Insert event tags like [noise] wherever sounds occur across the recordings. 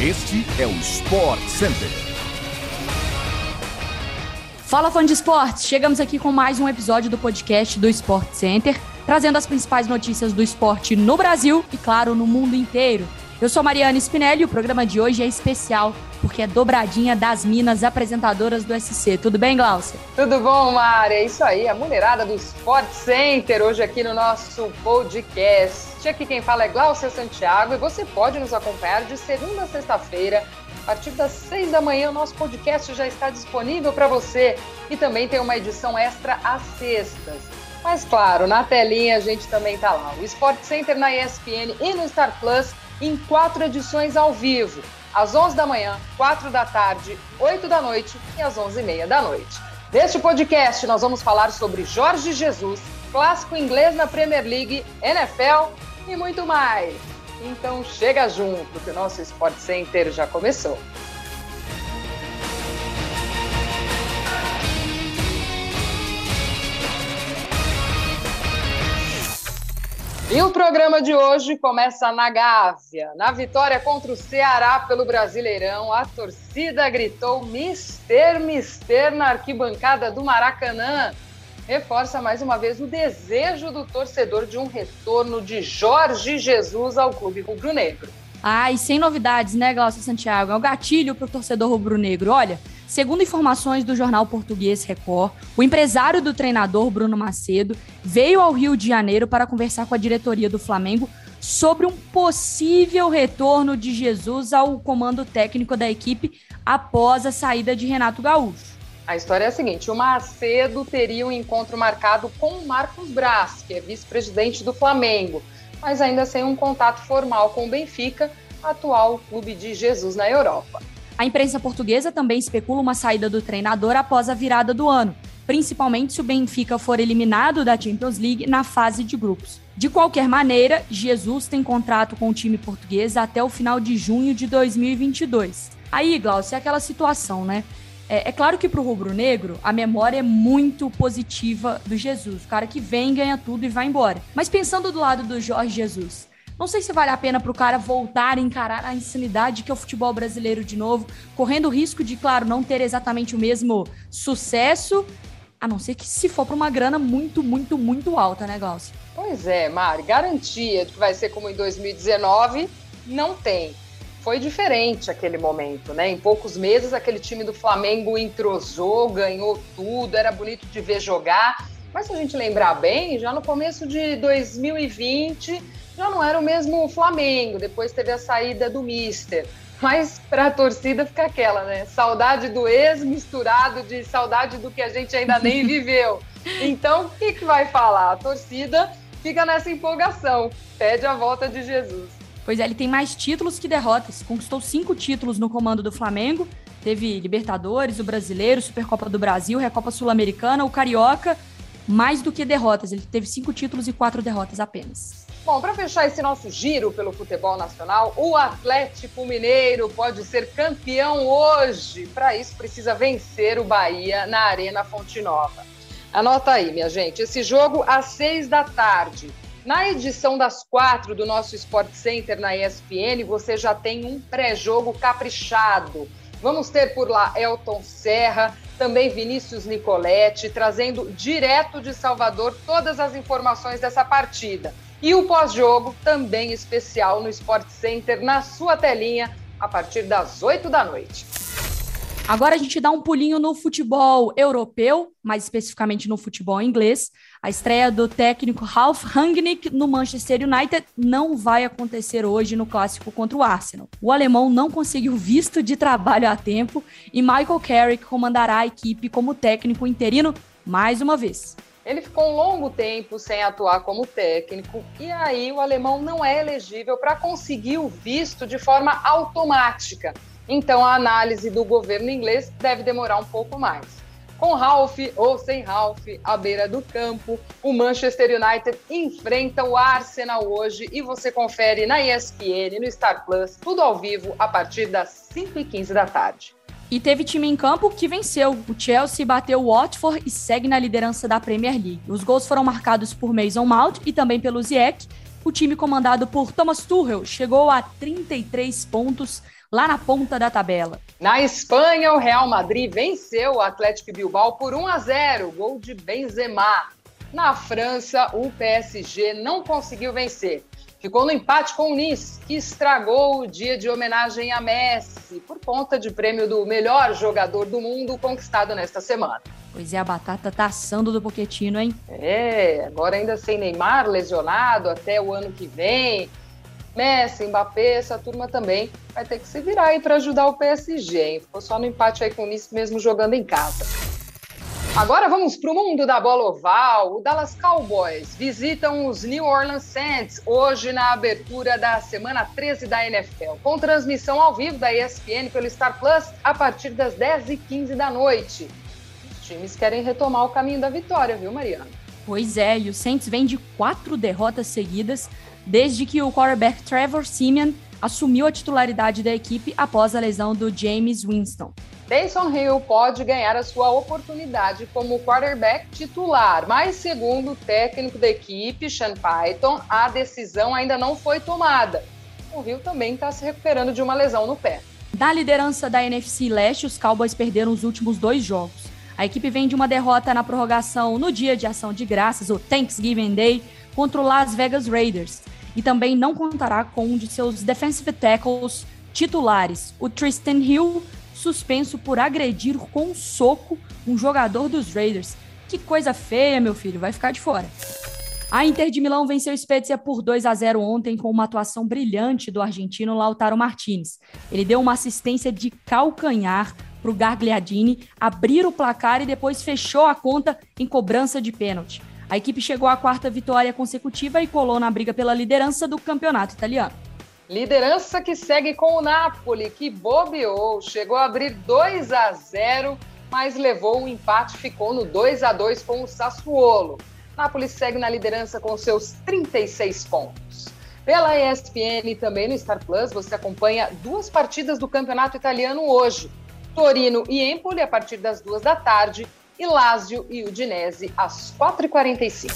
Este é o Sport Center. Fala fã de esportes, chegamos aqui com mais um episódio do podcast do Sport Center, trazendo as principais notícias do esporte no Brasil e, claro, no mundo inteiro. Eu sou Mariana Spinelli e o programa de hoje é especial porque é dobradinha das minas apresentadoras do SC. Tudo bem, Glaucia? Tudo bom, Mari? É isso aí, a mulherada do Sport Center hoje aqui no nosso podcast. Aqui quem fala é Glaucia Santiago e você pode nos acompanhar de segunda a sexta-feira a partir das seis da manhã, o nosso podcast já está disponível para você e também tem uma edição extra às sextas. Mas claro, na telinha a gente também está lá. O Sport Center na ESPN e no Star Plus em quatro edições ao vivo. Às 11 da manhã, 4 da tarde, 8 da noite e às 11h30 da noite. Neste podcast, nós vamos falar sobre Jorge Jesus, clássico inglês na Premier League, NFL e muito mais. Então chega junto que o nosso Sport Center já começou. E o programa de hoje começa na Gávea. Na vitória contra o Ceará pelo Brasileirão, a torcida gritou Mister, Mister na arquibancada do Maracanã reforça mais uma vez o desejo do torcedor de um retorno de Jorge Jesus ao clube rubro-negro. Ah, e sem novidades, né, Glaucio Santiago? É o gatilho para o torcedor rubro-negro. Olha, segundo informações do jornal português Record, o empresário do treinador, Bruno Macedo, veio ao Rio de Janeiro para conversar com a diretoria do Flamengo sobre um possível retorno de Jesus ao comando técnico da equipe após a saída de Renato Gaúcho. A história é a seguinte: o Macedo teria um encontro marcado com o Marcos Braz, que é vice-presidente do Flamengo, mas ainda sem um contato formal com o Benfica, atual clube de Jesus na Europa. A imprensa portuguesa também especula uma saída do treinador após a virada do ano, principalmente se o Benfica for eliminado da Champions League na fase de grupos. De qualquer maneira, Jesus tem contrato com o time português até o final de junho de 2022. Aí, Glaucio, é aquela situação, né? É, é claro que para o rubro-negro, a memória é muito positiva do Jesus. O cara que vem, ganha tudo e vai embora. Mas pensando do lado do Jorge Jesus, não sei se vale a pena para o cara voltar a encarar a insanidade que é o futebol brasileiro de novo, correndo o risco de, claro, não ter exatamente o mesmo sucesso, a não ser que se for para uma grana muito, muito, muito alta, né, Glaucio? Pois é, Mari, garantia de que vai ser como em 2019, não tem foi diferente aquele momento, né? Em poucos meses, aquele time do Flamengo entrosou, ganhou tudo, era bonito de ver jogar. Mas se a gente lembrar bem, já no começo de 2020 já não era o mesmo Flamengo, depois teve a saída do Mister. Mas para a torcida fica aquela, né? Saudade do ex misturado de saudade do que a gente ainda nem [laughs] viveu. Então, o que, que vai falar? A torcida fica nessa empolgação, pede a volta de Jesus. Pois é, ele tem mais títulos que derrotas. Conquistou cinco títulos no comando do Flamengo. Teve Libertadores, o Brasileiro, Supercopa do Brasil, Recopa Sul-Americana, o Carioca. Mais do que derrotas. Ele teve cinco títulos e quatro derrotas apenas. Bom, para fechar esse nosso giro pelo futebol nacional, o Atlético Mineiro pode ser campeão hoje. Para isso, precisa vencer o Bahia na Arena Fonte Nova. Anota aí, minha gente. Esse jogo às seis da tarde. Na edição das quatro do nosso Sport Center na ESPN, você já tem um pré-jogo caprichado. Vamos ter por lá Elton Serra, também Vinícius Nicoletti, trazendo direto de Salvador todas as informações dessa partida. E o pós-jogo também especial no Sport Center, na sua telinha, a partir das 8 da noite. Agora a gente dá um pulinho no futebol europeu, mais especificamente no futebol inglês. A estreia do técnico Ralf Rangnick no Manchester United não vai acontecer hoje no clássico contra o Arsenal. O alemão não conseguiu visto de trabalho a tempo e Michael Carrick comandará a equipe como técnico interino mais uma vez. Ele ficou um longo tempo sem atuar como técnico e aí o alemão não é elegível para conseguir o visto de forma automática. Então a análise do governo inglês deve demorar um pouco mais. Com Ralph ou sem Ralph à beira do campo, o Manchester United enfrenta o Arsenal hoje e você confere na ESPN, no Star Plus, tudo ao vivo a partir das 5h15 da tarde. E teve time em campo que venceu. O Chelsea bateu o Watford e segue na liderança da Premier League. Os gols foram marcados por Mason Mount e também pelo Ziyech, o time comandado por Thomas Tuchel chegou a 33 pontos lá na ponta da tabela. Na Espanha, o Real Madrid venceu o Atlético Bilbao por 1 a 0, gol de Benzema. Na França, o PSG não conseguiu vencer. Ficou no empate com o Nice, que estragou o dia de homenagem a Messi por conta de prêmio do melhor jogador do mundo conquistado nesta semana. Pois é, a batata tá assando do Poquetino, hein? É, agora ainda sem Neymar lesionado até o ano que vem. Messi, Mbappé, essa turma também vai ter que se virar aí para ajudar o PSG, hein? Ficou só no empate aí com o Nice mesmo jogando em casa. Agora vamos para o mundo da bola oval. O Dallas Cowboys visitam os New Orleans Saints hoje na abertura da semana 13 da NFL, com transmissão ao vivo da ESPN pelo Star Plus a partir das 10h15 da noite. Os times querem retomar o caminho da vitória, viu, Mariana? Pois é, e o Saints vem de quatro derrotas seguidas desde que o quarterback Trevor Simeon assumiu a titularidade da equipe após a lesão do James Winston. Taysom Hill pode ganhar a sua oportunidade como quarterback titular, mas segundo o técnico da equipe, Sean Python, a decisão ainda não foi tomada. O Hill também está se recuperando de uma lesão no pé. Da liderança da NFC Leste, os Cowboys perderam os últimos dois jogos. A equipe vem de uma derrota na prorrogação no dia de ação de graças, o Thanksgiving Day, contra o Las Vegas Raiders. E também não contará com um de seus defensive tackles titulares, o Tristan Hill, suspenso por agredir com um soco um jogador dos Raiders. Que coisa feia, meu filho, vai ficar de fora. A Inter de Milão venceu o Spezia por 2 a 0 ontem com uma atuação brilhante do argentino Lautaro Martinez. Ele deu uma assistência de calcanhar para o Gagliardini abrir o placar e depois fechou a conta em cobrança de pênalti. A equipe chegou à quarta vitória consecutiva e colou na briga pela liderança do campeonato italiano. Liderança que segue com o Napoli, que bobeou, chegou a abrir 2 a 0, mas levou o empate, ficou no 2 a 2 com o Sassuolo. Napoli segue na liderança com seus 36 pontos. Pela ESPN e também no Star Plus, você acompanha duas partidas do Campeonato Italiano hoje. Torino e Empoli a partir das duas da tarde e Lazio e Udinese às 4h45.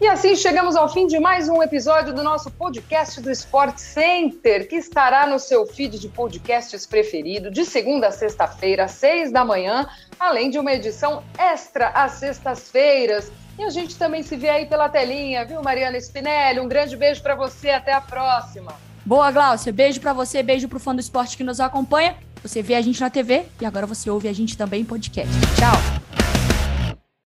E assim chegamos ao fim de mais um episódio do nosso podcast do Sport Center, que estará no seu feed de podcasts preferido de segunda a sexta-feira, às seis da manhã, além de uma edição extra às sextas-feiras. E a gente também se vê aí pela telinha, viu, Mariana Spinelli? Um grande beijo para você, até a próxima. Boa, Glaucia. Beijo para você, beijo pro fã do esporte que nos acompanha. Você vê a gente na TV e agora você ouve a gente também em podcast. Tchau.